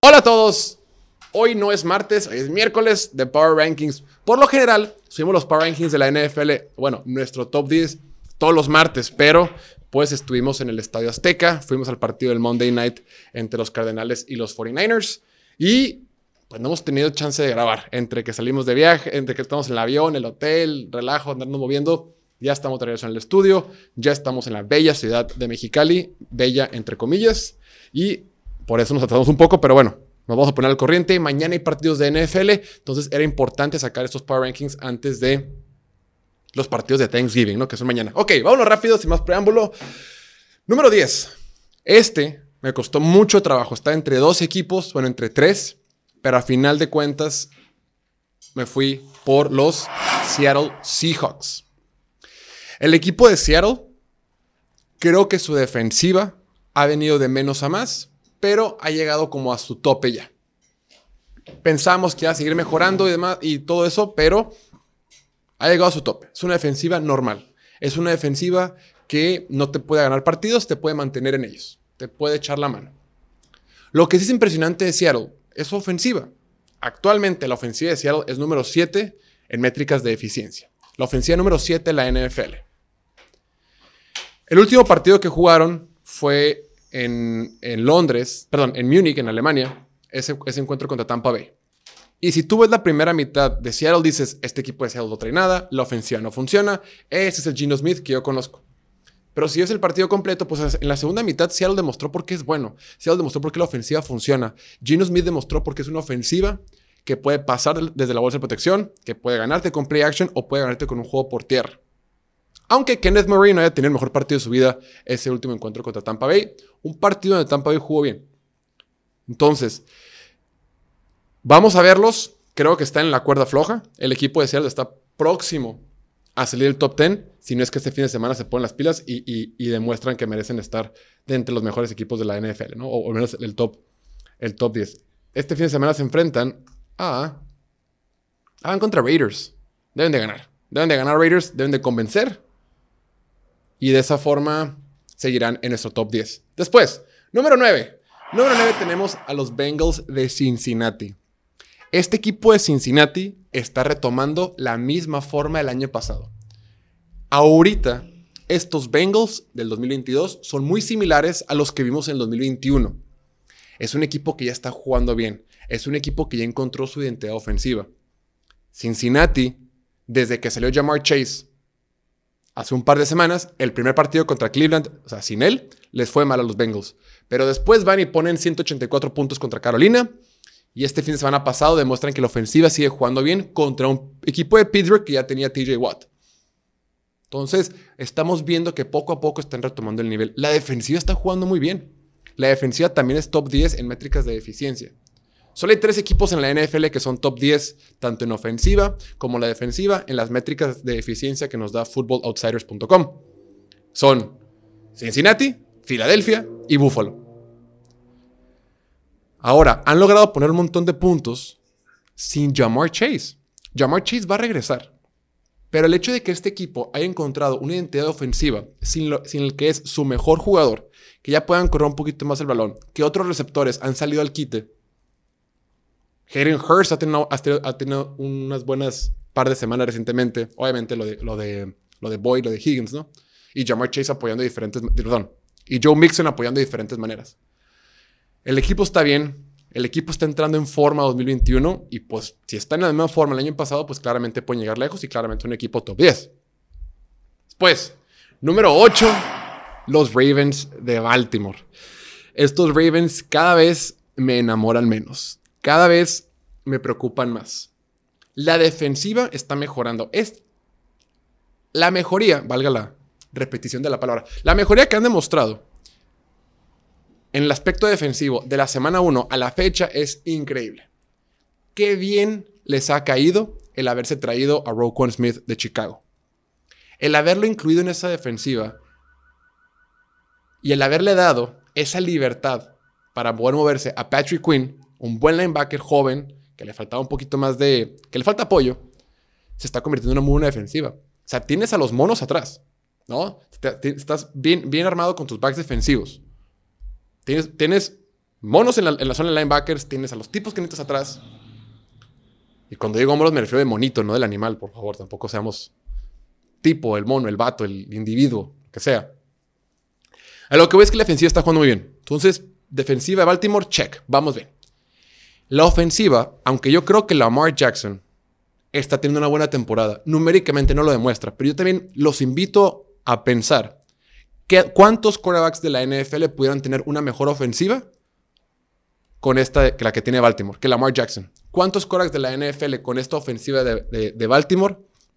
Hola a todos. Hoy no es martes, hoy es miércoles de Power Rankings. Por lo general, subimos los Power Rankings de la NFL, bueno, nuestro top 10 todos los martes, pero pues estuvimos en el Estadio Azteca, fuimos al partido del Monday Night entre los Cardenales y los 49ers y pues no hemos tenido chance de grabar. Entre que salimos de viaje, entre que estamos en el avión, el hotel, relajo, andando moviendo, ya estamos de regreso en el estudio, ya estamos en la bella ciudad de Mexicali, bella entre comillas, y por eso nos atrasamos un poco, pero bueno, nos vamos a poner al corriente. Mañana hay partidos de NFL, entonces era importante sacar estos Power Rankings antes de los partidos de Thanksgiving, ¿no? Que son mañana. Ok, vámonos rápido, sin más preámbulo. Número 10. Este me costó mucho trabajo. Está entre dos equipos, bueno, entre tres, pero a final de cuentas me fui por los Seattle Seahawks. El equipo de Seattle, creo que su defensiva ha venido de menos a más, pero ha llegado como a su tope ya. Pensamos que iba a seguir mejorando y demás y todo eso, pero ha llegado a su tope. Es una defensiva normal. Es una defensiva que no te puede ganar partidos, te puede mantener en ellos, te puede echar la mano. Lo que sí es impresionante de Seattle es su ofensiva. Actualmente la ofensiva de Seattle es número 7 en métricas de eficiencia. La ofensiva número 7 en la NFL. El último partido que jugaron fue en, Londres, perdón, en Múnich, en Alemania, ese, encuentro contra Tampa Bay. Y si tú ves la primera mitad de Seattle, dices, este equipo de Seattle no trae nada, la ofensiva no funciona, ese es el Gino Smith que yo conozco. Pero si es el partido completo, pues en la segunda mitad Seattle demostró por qué es bueno. Seattle demostró por qué la ofensiva funciona. Gino Smith demostró por qué es una ofensiva que puede pasar desde la bolsa de protección, que puede ganarte con play action o puede ganarte con un juego por tierra. Aunque Kenneth Murray no haya tenido el mejor partido de su vida ese último encuentro contra Tampa Bay, un partido donde Tampa Bay jugó bien. Entonces, Vamos a verlos. Creo que está en la cuerda floja. El equipo de Seattle está próximo a salir del top 10. Si no es que este fin de semana se ponen las pilas y, demuestran que merecen estar de entre los mejores equipos de la NFL, ¿no? O, al menos el top, el top 10. Este fin de semana se enfrentan a. Ah, van contra Raiders. Deben de ganar. Deben de ganar Raiders. Deben de convencer. Y de esa forma seguirán en nuestro top 10. Después, número 9. Número 9 tenemos a los Bengals de Cincinnati. Este equipo de Cincinnati está retomando la misma forma del año pasado. Ahorita, estos Bengals del 2022 son muy similares a los que vimos en el 2021. Es un equipo que ya está jugando bien. Es un equipo que ya encontró su identidad ofensiva. Cincinnati, desde que salió Jamar Chase hace un par de semanas, el primer partido contra Cleveland, o sea, sin él, les fue mal a los Bengals. Pero después van y ponen 184 puntos contra Carolina y este fin de semana pasado demuestran que la ofensiva sigue jugando bien contra un equipo de Pittsburgh que ya tenía TJ Watt. Entonces, estamos viendo que poco a poco están retomando el nivel. La defensiva está jugando muy bien. La defensiva también es top 10 en métricas de eficiencia. Solo hay tres equipos en la NFL que son top 10, tanto en ofensiva como la defensiva, en las métricas de eficiencia que nos da footballoutsiders.com. Son Cincinnati, Filadelfia y Buffalo. Ahora, han logrado poner un montón de puntos sin Jamar Chase. Jamar Chase va a regresar. Pero el hecho de que este equipo haya encontrado una identidad ofensiva sin, el que es su mejor jugador, que ya puedan correr un poquito más el balón, que otros receptores han salido al quite. Hayden Hurst ha tenido, unas buenas par de semanas recientemente. Obviamente lo de, lo de, lo de Boyd, lo de Higgins, ¿no? Y Jamar Chase apoyando de diferentes, perdón, y Joe Mixon apoyando de diferentes maneras. El equipo está bien, el equipo está entrando en forma 2021 y pues si está en la misma forma el año pasado, pues claramente pueden llegar lejos y claramente un equipo top 10. Después, número 8, los Ravens de Baltimore. Estos Ravens cada vez me enamoran menos, cada vez me preocupan más. La defensiva está mejorando. Es la mejoría, valga la repetición de la palabra, la mejoría que han demostrado en el aspecto defensivo de la semana 1 a la fecha es increíble. Qué bien les ha caído el haberse traído a Roquan Smith de Chicago. El haberlo incluido en esa defensiva y el haberle dado esa libertad para poder moverse a Patrick Quinn, un buen linebacker joven que le faltaba un poquito más de. que le falta apoyo, se está convirtiendo en una muy buena defensiva. O sea, tienes a los monos atrás. ¿no? Estás bien, bien armado con tus backs defensivos. Tienes, tienes monos en la, en la zona de linebackers, tienes a los tipos que necesitas atrás. Y cuando digo monos me refiero de monito, no del animal, por favor. Tampoco seamos tipo, el mono, el vato, el individuo, que sea. A lo que ves es que la defensiva está jugando muy bien. Entonces, defensiva de Baltimore, check. Vamos bien. La ofensiva, aunque yo creo que Lamar Jackson está teniendo una buena temporada, numéricamente no lo demuestra, pero yo también los invito a pensar que, cuántos quarterbacks de la NFL pudieran tener una mejor ofensiva con esta que la que tiene Baltimore, que Lamar Jackson. ¿Cuántos quarterbacks de la NFL con esta ofensiva de, de Baltimore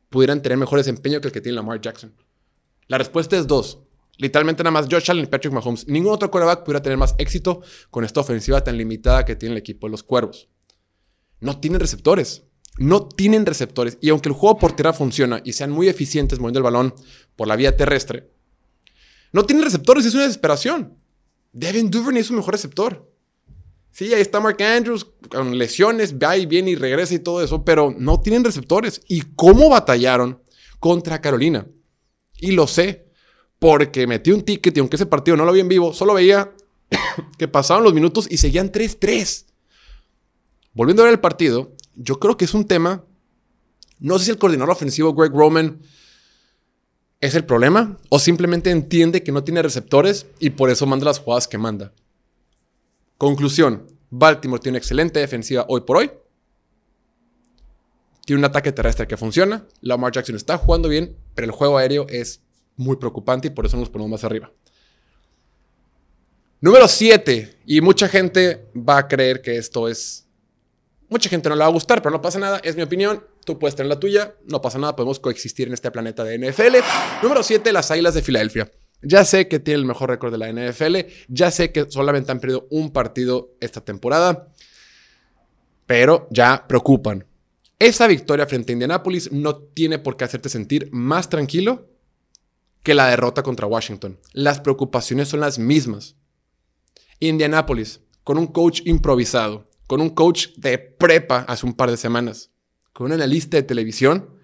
pudieran tener mejor desempeño que el que tiene Lamar Jackson? La respuesta es dos. Literalmente nada más Josh Allen y Patrick Mahomes. Ningún otro quarterback pudiera tener más éxito con esta ofensiva tan limitada que tiene el equipo de los Cuervos. No tienen receptores. No tienen receptores. Y aunque el juego por tierra funciona y sean muy eficientes moviendo el balón por la vía terrestre, no tienen receptores. Es una desesperación. Devin Duvernay es su mejor receptor. Sí, ahí está Mark Andrews con lesiones, va y viene y regresa y todo eso, pero no tienen receptores. ¿Y cómo batallaron contra Carolina? Y lo sé, porque metí un ticket y aunque ese partido no lo vi en vivo, solo veía que pasaban los minutos y seguían 3-3. Volviendo a ver el partido, yo creo que es un tema. No sé si el coordinador ofensivo Greg Roman es el problema o simplemente entiende que no tiene receptores y por eso manda las jugadas que manda. Conclusión: Baltimore tiene una excelente defensiva hoy por hoy. Tiene un ataque terrestre que funciona. Lamar Jackson está jugando bien, pero el juego aéreo es muy preocupante y por eso nos ponemos más arriba. Número 7. Y mucha gente va a creer que esto es... Mucha gente no le va a gustar, pero no pasa nada. Es mi opinión. Tú puedes tener la tuya. No pasa nada. Podemos coexistir en este planeta de NFL. Número 7. Las Águilas de Filadelfia. Ya sé que tiene el mejor récord de la NFL. Ya sé que solamente han perdido un partido esta temporada. Pero ya preocupan. Esa victoria frente a Indianapolis no tiene por qué hacerte sentir más tranquilo que la derrota contra Washington. Las preocupaciones son las mismas. Indianapolis, con un coach improvisado, con un coach de prepa hace un par de semanas, con un analista de televisión,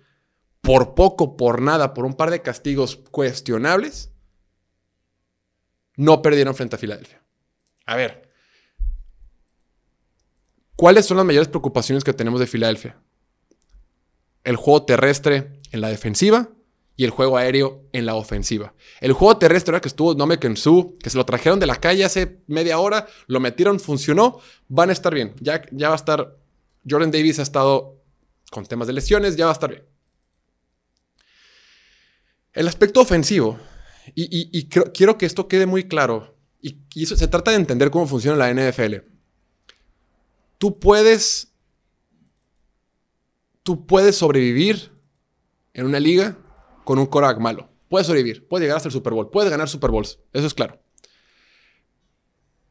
por poco, por nada, por un par de castigos cuestionables, no perdieron frente a Filadelfia. A ver, ¿cuáles son las mayores preocupaciones que tenemos de Filadelfia? El juego terrestre en la defensiva y el juego aéreo en la ofensiva. El juego terrestre que estuvo Nome Kensu, que se lo trajeron de la calle hace media hora, lo metieron, funcionó, van a estar bien. Ya, ya va a estar. Jordan Davis ha estado con temas de lesiones, ya va a estar bien. El aspecto ofensivo, y, quiero que esto quede muy claro, y, y se trata de entender cómo funciona la NFL. Tú puedes. Tú puedes sobrevivir en una liga con un Korak malo. Puedes sobrevivir, puedes llegar hasta el Super Bowl, puedes ganar Super Bowls, eso es claro.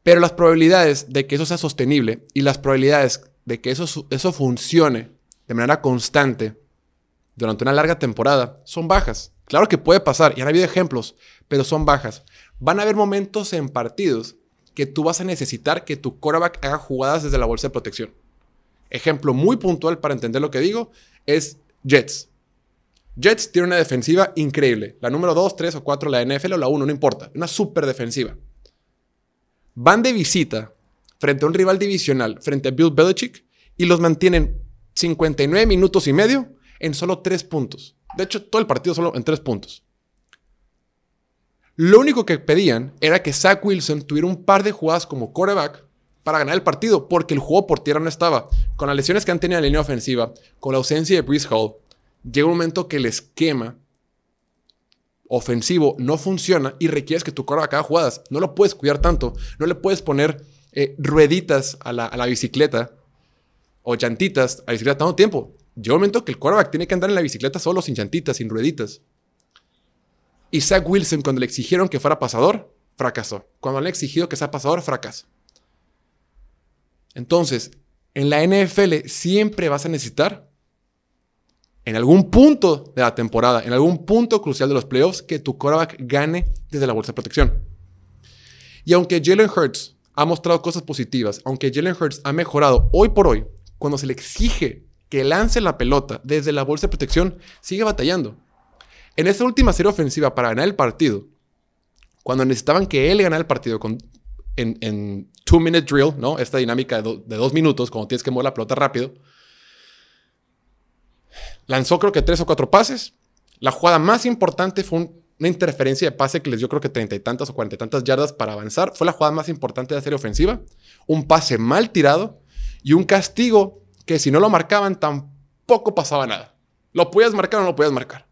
Pero las probabilidades de que eso sea sostenible y las probabilidades de que eso, eso funcione de manera constante durante una larga temporada son bajas. Claro que puede pasar, y han habido ejemplos, pero son bajas. Van a haber momentos en partidos que tú vas a necesitar que tu quarterback haga jugadas desde la bolsa de protección. Ejemplo muy puntual para entender lo que digo es Jets. Jets tiene una defensiva increíble. La número 2, 3 o 4, la NFL o la 1, no importa. Una súper defensiva. Van de visita frente a un rival divisional, frente a Bill Belichick, y los mantienen 59 minutos y medio en solo 3 puntos. De hecho, todo el partido solo en 3 puntos. Lo único que pedían era que Zach Wilson tuviera un par de jugadas como quarterback para ganar el partido, porque el juego por tierra no estaba. Con las lesiones que han tenido en la línea ofensiva, con la ausencia de Brees Hall, llega un momento que el esquema ofensivo no funciona y requieres que tu quarterback haga jugadas. No lo puedes cuidar tanto. No le puedes poner eh, rueditas a la, bicicleta o llantitas a la bicicleta tanto tiempo. Llega un momento que el quarterback tiene que andar en la bicicleta solo, sin llantitas, sin rueditas. Y Zach Wilson, cuando le exigieron que fuera pasador, fracasó. Cuando le han exigido que sea pasador, fracasó. Entonces, en la NFL siempre vas a necesitar en algún punto de la temporada, en algún punto crucial de los playoffs, que tu quarterback gane desde la bolsa de protección. Y aunque Jalen Hurts ha mostrado cosas positivas, aunque Jalen Hurts ha mejorado hoy por hoy, cuando se le exige que lance la pelota desde la bolsa de protección, sigue batallando. En esa última serie ofensiva para ganar el partido, cuando necesitaban que él ganara el partido con, en, two-minute drill, ¿no? Esta dinámica de, de, dos minutos, cuando tienes que mover la pelota rápido, lanzó creo que tres o cuatro pases. La jugada más importante fue una interferencia de pase que les dio creo que treinta y tantas o cuarenta y tantas yardas para avanzar. Fue la jugada más importante de la serie ofensiva. Un pase mal tirado y un castigo que si no lo marcaban tampoco pasaba nada. Lo podías marcar o no lo podías marcar.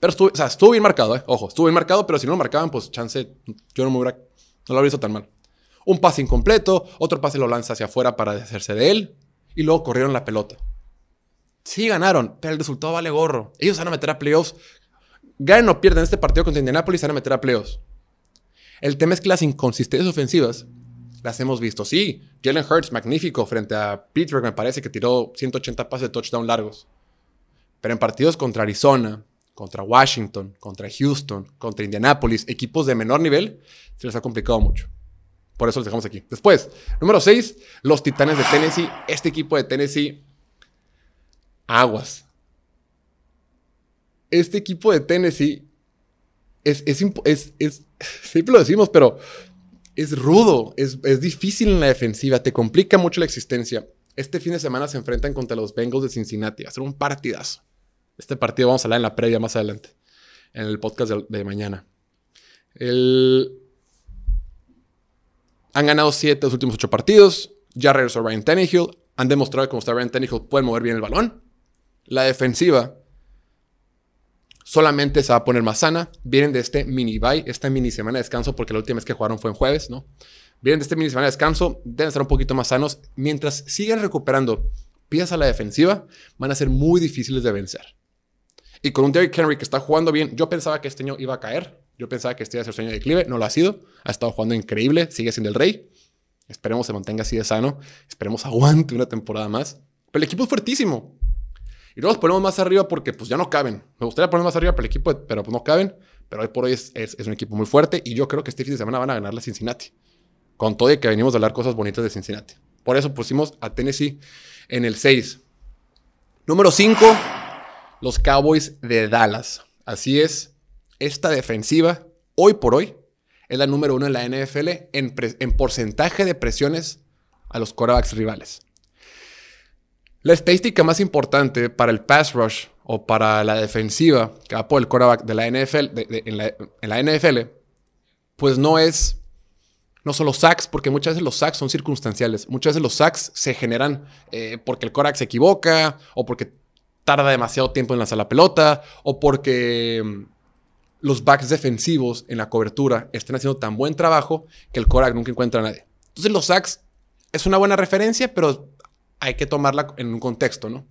Pero estuvo, o sea, estuvo bien marcado, ¿eh? Ojo, estuvo bien marcado, pero si no lo marcaban, pues chance, yo no hubiera, no lo habría visto tan mal. Un pase incompleto, otro pase lo lanza hacia afuera para deshacerse de él, y luego corrieron la pelota. Sí ganaron, pero el resultado vale gorro. Ellos van a meter a playoffs. Ganen o pierden este partido contra Indianapolis, van a meter a playoffs. El tema es que las inconsistencias ofensivas las hemos visto. Sí, Jalen Hurts, magnífico, frente a Pittsburgh, me parece que tiró 180 pases de touchdown largos. Pero en partidos contra Arizona, contra Washington, contra Houston, contra Indianapolis, equipos de menor nivel, se les ha complicado mucho. Por eso los dejamos aquí. Después, número 6, los Titanes de Tennessee. Este equipo de Tennessee, aguas. Este equipo de Tennessee es, es, es, siempre lo decimos, pero es rudo, es, es difícil en la defensiva, te complica mucho la existencia. Este fin de semana se enfrentan contra los Bengals de Cincinnati. Va a ser un partidazo. Este partido vamos a hablar en la previa más adelante, en el podcast de, mañana. Han ganado siete de los últimos ocho partidos. Ya regresó Ryan Tannehill. Han demostrado que como está Ryan Tannehill pueden mover bien el balón. La defensiva solamente se va a poner más sana. Vienen de este mini bye, esta mini semana de descanso, porque la última vez que jugaron fue en jueves, ¿no? Vienen de este mini semana de descanso, deben estar un poquito más sanos. Mientras sigan recuperando piezas a la defensiva, van a ser muy difíciles de vencer. Y con un Derrick Henry que está jugando bien, yo pensaba que este año iba a caer. Yo pensaba que este iba a ser de declive. No lo ha sido. Ha estado jugando increíble. Sigue siendo el rey. Esperemos se mantenga así de sano. Esperemos aguante una temporada más. Pero el equipo es fuertísimo. Y luego los ponemos más arriba porque pues ya no caben. Me gustaría poner más arriba para el equipo, pero pues no caben. Pero hoy por hoy es, es, un equipo muy fuerte. Y yo creo que este fin de semana van a ganar la Cincinnati. Con todo y que venimos a hablar cosas bonitas de Cincinnati. Por eso pusimos a Tennessee en el 6. Número 5 los Cowboys de Dallas. Así es, esta defensiva, hoy por hoy, es la número uno en la NFL en, porcentaje de presiones a los quarterbacks rivales. La estadística más importante para el pass rush o para la defensiva que va por el quarterback de la NFL, en, la, NFL, pues no es no solo sacks, porque muchas veces los sacks son circunstanciales. Muchas veces los sacks se generan eh, porque el quarterback se equivoca o porque tarda demasiado tiempo en lanzar la pelota o porque mm, los backs defensivos en la cobertura están haciendo tan buen trabajo que el Korak nunca encuentra a nadie. Entonces los sacks es una buena referencia, pero hay que tomarla en un contexto, ¿no?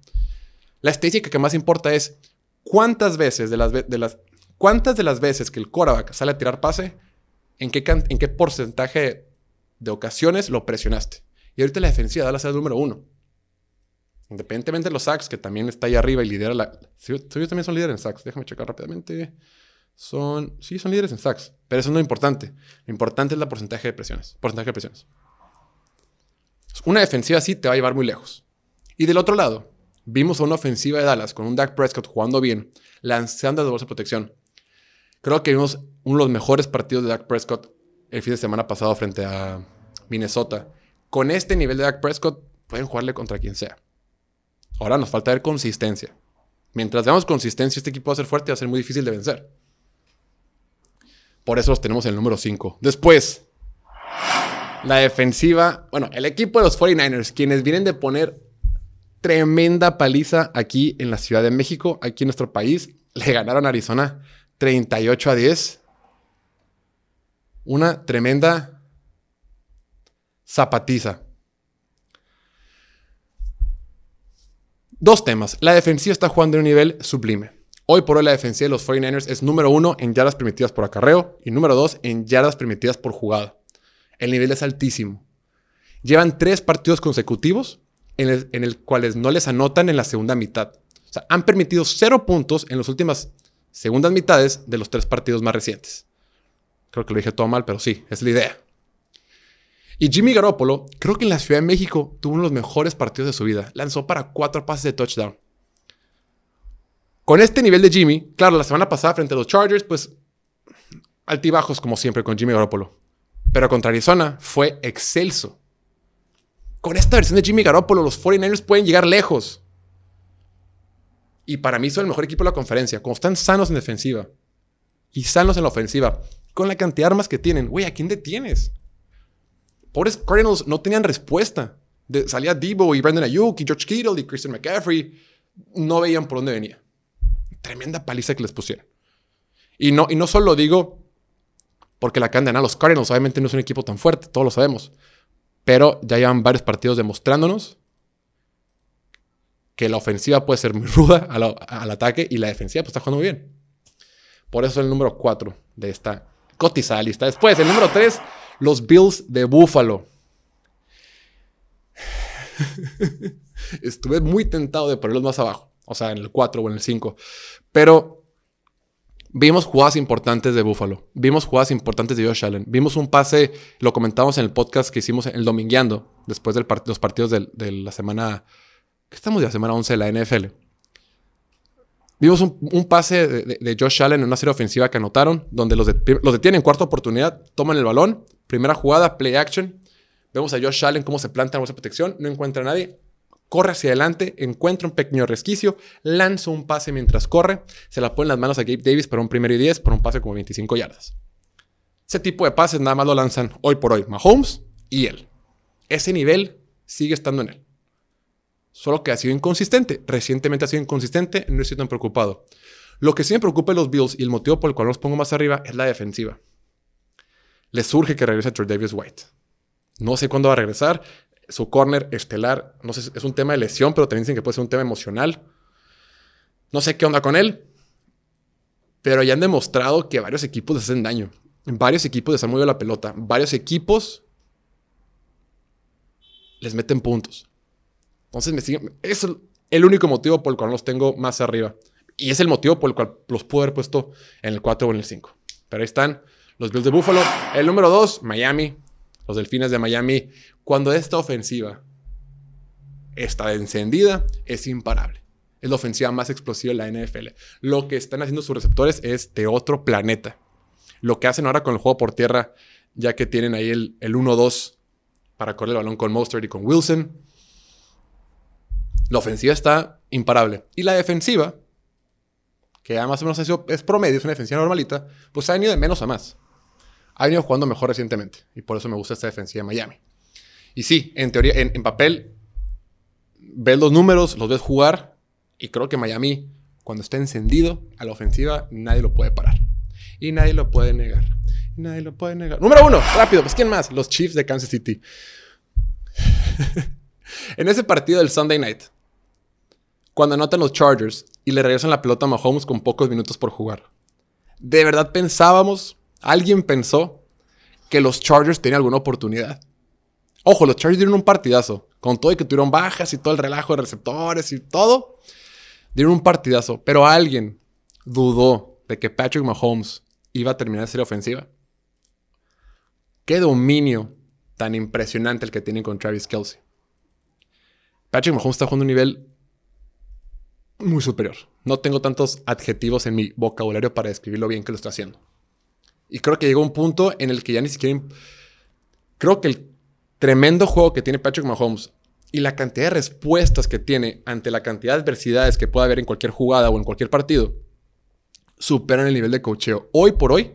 La estadística que más importa es cuántas veces de las, de las, cuántas de las veces que el quarterback sale a tirar pase, en qué, en qué porcentaje de ocasiones lo presionaste. Y ahorita la defensiva da la el número uno. Independientemente de los sacks, que también está ahí arriba y lidera la. Ellos también son líderes en sacks. Déjame checar rápidamente. Son. Sí, son líderes en sacks. Pero eso no es lo importante. Lo importante es la porcentaje de presiones. Porcentaje de presiones. Una defensiva así te va a llevar muy lejos. Y del otro lado, vimos a una ofensiva de Dallas con un Dak Prescott jugando bien, lanzando de bolsa de protección. Creo que vimos uno de los mejores partidos de Dak Prescott el fin de semana pasado frente a Minnesota. Con este nivel de Dak Prescott, pueden jugarle contra quien sea. Ahora nos falta ver consistencia. Mientras veamos consistencia, este equipo va a ser fuerte y va a ser muy difícil de vencer. Por eso los tenemos en el número 5. Después, la defensiva. Bueno, el equipo de los 49ers, quienes vienen de poner tremenda paliza aquí en la Ciudad de México, aquí en nuestro país. Le ganaron a Arizona 38 a 10. Una tremenda zapatiza. Dos temas. La defensiva está jugando en un nivel sublime. Hoy por hoy la defensiva de los 49ers es número uno en yardas permitidas por acarreo y número dos en yardas permitidas por jugada. El nivel es altísimo. Llevan tres partidos consecutivos en el, en el cuales no les anotan en la segunda mitad. O sea, han permitido cero puntos en las últimas segundas mitades de los tres partidos más recientes. Creo que lo dije todo mal, pero sí, es la idea. Y Jimmy Garoppolo, creo que en la Ciudad de México tuvo uno de los mejores partidos de su vida. Lanzó para cuatro pases de touchdown. Con este nivel de Jimmy, claro, la semana pasada frente a los Chargers, pues altibajos como siempre con Jimmy Garoppolo. Pero contra Arizona fue excelso. Con esta versión de Jimmy Garoppolo, los 49ers pueden llegar lejos. Y para mí son el mejor equipo de la conferencia. Como están sanos en defensiva y sanos en la ofensiva, con la cantidad de armas que tienen, güey, ¿a quién detienes? Pobres Cardinals no tenían respuesta. salía Debo y Brandon Ayuk y George Kittle y Christian McCaffrey. No veían por dónde venía. Tremenda paliza que les pusieron. Y no, y no solo digo porque la acaban de Los Cardinals obviamente no es un equipo tan fuerte, todos lo sabemos. Pero ya llevan varios partidos demostrándonos que la ofensiva puede ser muy ruda al, ataque y la defensiva pues, está jugando muy bien. Por eso es el número 4 de esta cotizada lista. Después, el número 3, los Bills de Buffalo. Estuve muy tentado de ponerlos más abajo, o sea, en el 4 o en el 5. Pero Vimos jugadas importantes de Buffalo. Vimos jugadas importantes de Josh Allen. Vimos un pase, lo comentamos en el podcast que hicimos el domingueando, después de los partidos de, la semana. ¿Qué estamos ya? Semana 11 de la NFL. Vimos un, pase de, Josh Allen en una serie ofensiva que anotaron, donde los, los detienen en cuarta oportunidad, toman el balón, primera jugada, play action. Vemos a Josh Allen cómo se planta en esa protección, no encuentra a nadie, corre hacia adelante, encuentra un pequeño resquicio, lanza un pase mientras corre, se la pone en las manos a Gabe Davis para un primero y 10 por un pase como 25 yardas. Ese tipo de pases nada más lo lanzan hoy por hoy Mahomes y él. Ese nivel sigue estando en él. Solo que ha sido inconsistente. Recientemente ha sido inconsistente, no estoy tan preocupado. Lo que sí me preocupa de los Bills y el motivo por el cual los pongo más arriba es la defensiva. Les surge que regrese Davis White. No sé cuándo va a regresar su corner estelar, no sé, es un tema de lesión, pero también dicen que puede ser un tema emocional. No sé qué onda con él, pero ya han demostrado que varios equipos les hacen daño. Varios equipos les han movido la pelota. Varios equipos les meten puntos. Entonces me. Es el único motivo por el cual los tengo más arriba. Y es el motivo por el cual los puedo haber puesto en el 4 o en el 5. Pero ahí están los Bills de Buffalo. El número 2, Miami. Los Delfines de Miami cuando esta ofensiva está encendida, es imparable. Es la ofensiva más explosiva de la NFL. Lo que están haciendo sus receptores es de otro planeta. Lo que hacen ahora con el juego por tierra, ya que tienen ahí el, el 1-2 para correr el balón con Mostert y con Wilson. La ofensiva está imparable. Y la defensiva, que ya más o menos es promedio, es una defensiva normalita, pues ha venido de menos a más. Ha venido jugando mejor recientemente. Y por eso me gusta esta defensiva de Miami. Y sí, en teoría, en, papel, ves los números, los ves jugar y creo que Miami, cuando está encendido a la ofensiva, nadie lo puede parar. Y nadie lo puede negar. Y nadie lo puede negar. Número uno, rápido, pues ¿quién más? Los Chiefs de Kansas City. en ese partido del Sunday Night, cuando anotan los Chargers y le regresan la pelota a Mahomes con pocos minutos por jugar. ¿De verdad pensábamos, alguien pensó que los Chargers tenían alguna oportunidad? Ojo, los Chargers dieron un partidazo. Con todo y que tuvieron bajas y todo el relajo de receptores y todo. Dieron un partidazo. Pero alguien dudó de que Patrick Mahomes iba a terminar de ser ofensiva. Qué dominio tan impresionante el que tienen con Travis Kelsey. Patrick Mahomes está jugando un nivel muy superior. No tengo tantos adjetivos en mi vocabulario para describir lo bien que lo está haciendo. Y creo que llegó un punto en el que ya ni siquiera... Creo que el tremendo juego que tiene Patrick Mahomes y la cantidad de respuestas que tiene ante la cantidad de adversidades que pueda haber en cualquier jugada o en cualquier partido, superan el nivel de coacheo. Hoy por hoy,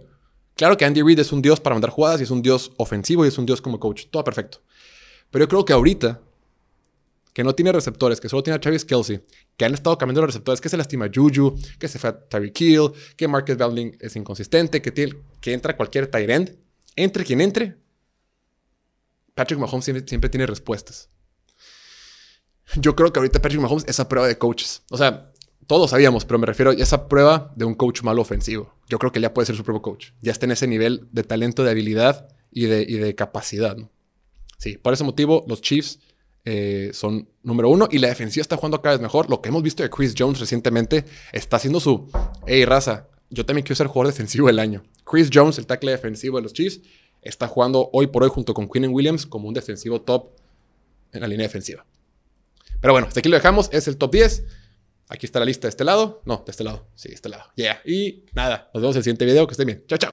claro que Andy Reid es un dios para mandar jugadas y es un dios ofensivo y es un dios como coach. Todo perfecto. Pero yo creo que ahorita, que no tiene receptores, que solo tiene a Travis Kelsey, que han estado cambiando los receptores, que se lastima Juju, que se fue a Tyreek Hill, que Marcus Valding es inconsistente, que, tiene, que entra cualquier tight end, entre quien entre, Patrick Mahomes siempre, tiene respuestas. Yo creo que ahorita Patrick Mahomes es a prueba de coaches. O sea, todos sabíamos, pero me refiero a esa prueba de un coach malo ofensivo. Yo creo que él ya puede ser su propio coach. Ya está en ese nivel de talento, de habilidad y de, de capacidad. Sí, por ese motivo los Chiefs eh, son número uno y la defensiva está jugando cada vez mejor. Lo que hemos visto de Chris Jones recientemente está haciendo su, hey raza, yo también quiero ser jugador defensivo del año. Chris Jones, el tackle defensivo de los Chiefs, está jugando hoy por hoy junto con Quinn Williams como un defensivo top en la línea defensiva. Pero bueno, hasta aquí lo dejamos. Es el top 10. Aquí está la lista de este lado. No, de este lado. Sí, de este lado. Yeah. Y nada, nos vemos en el siguiente video. Que estén bien. Chao, chao.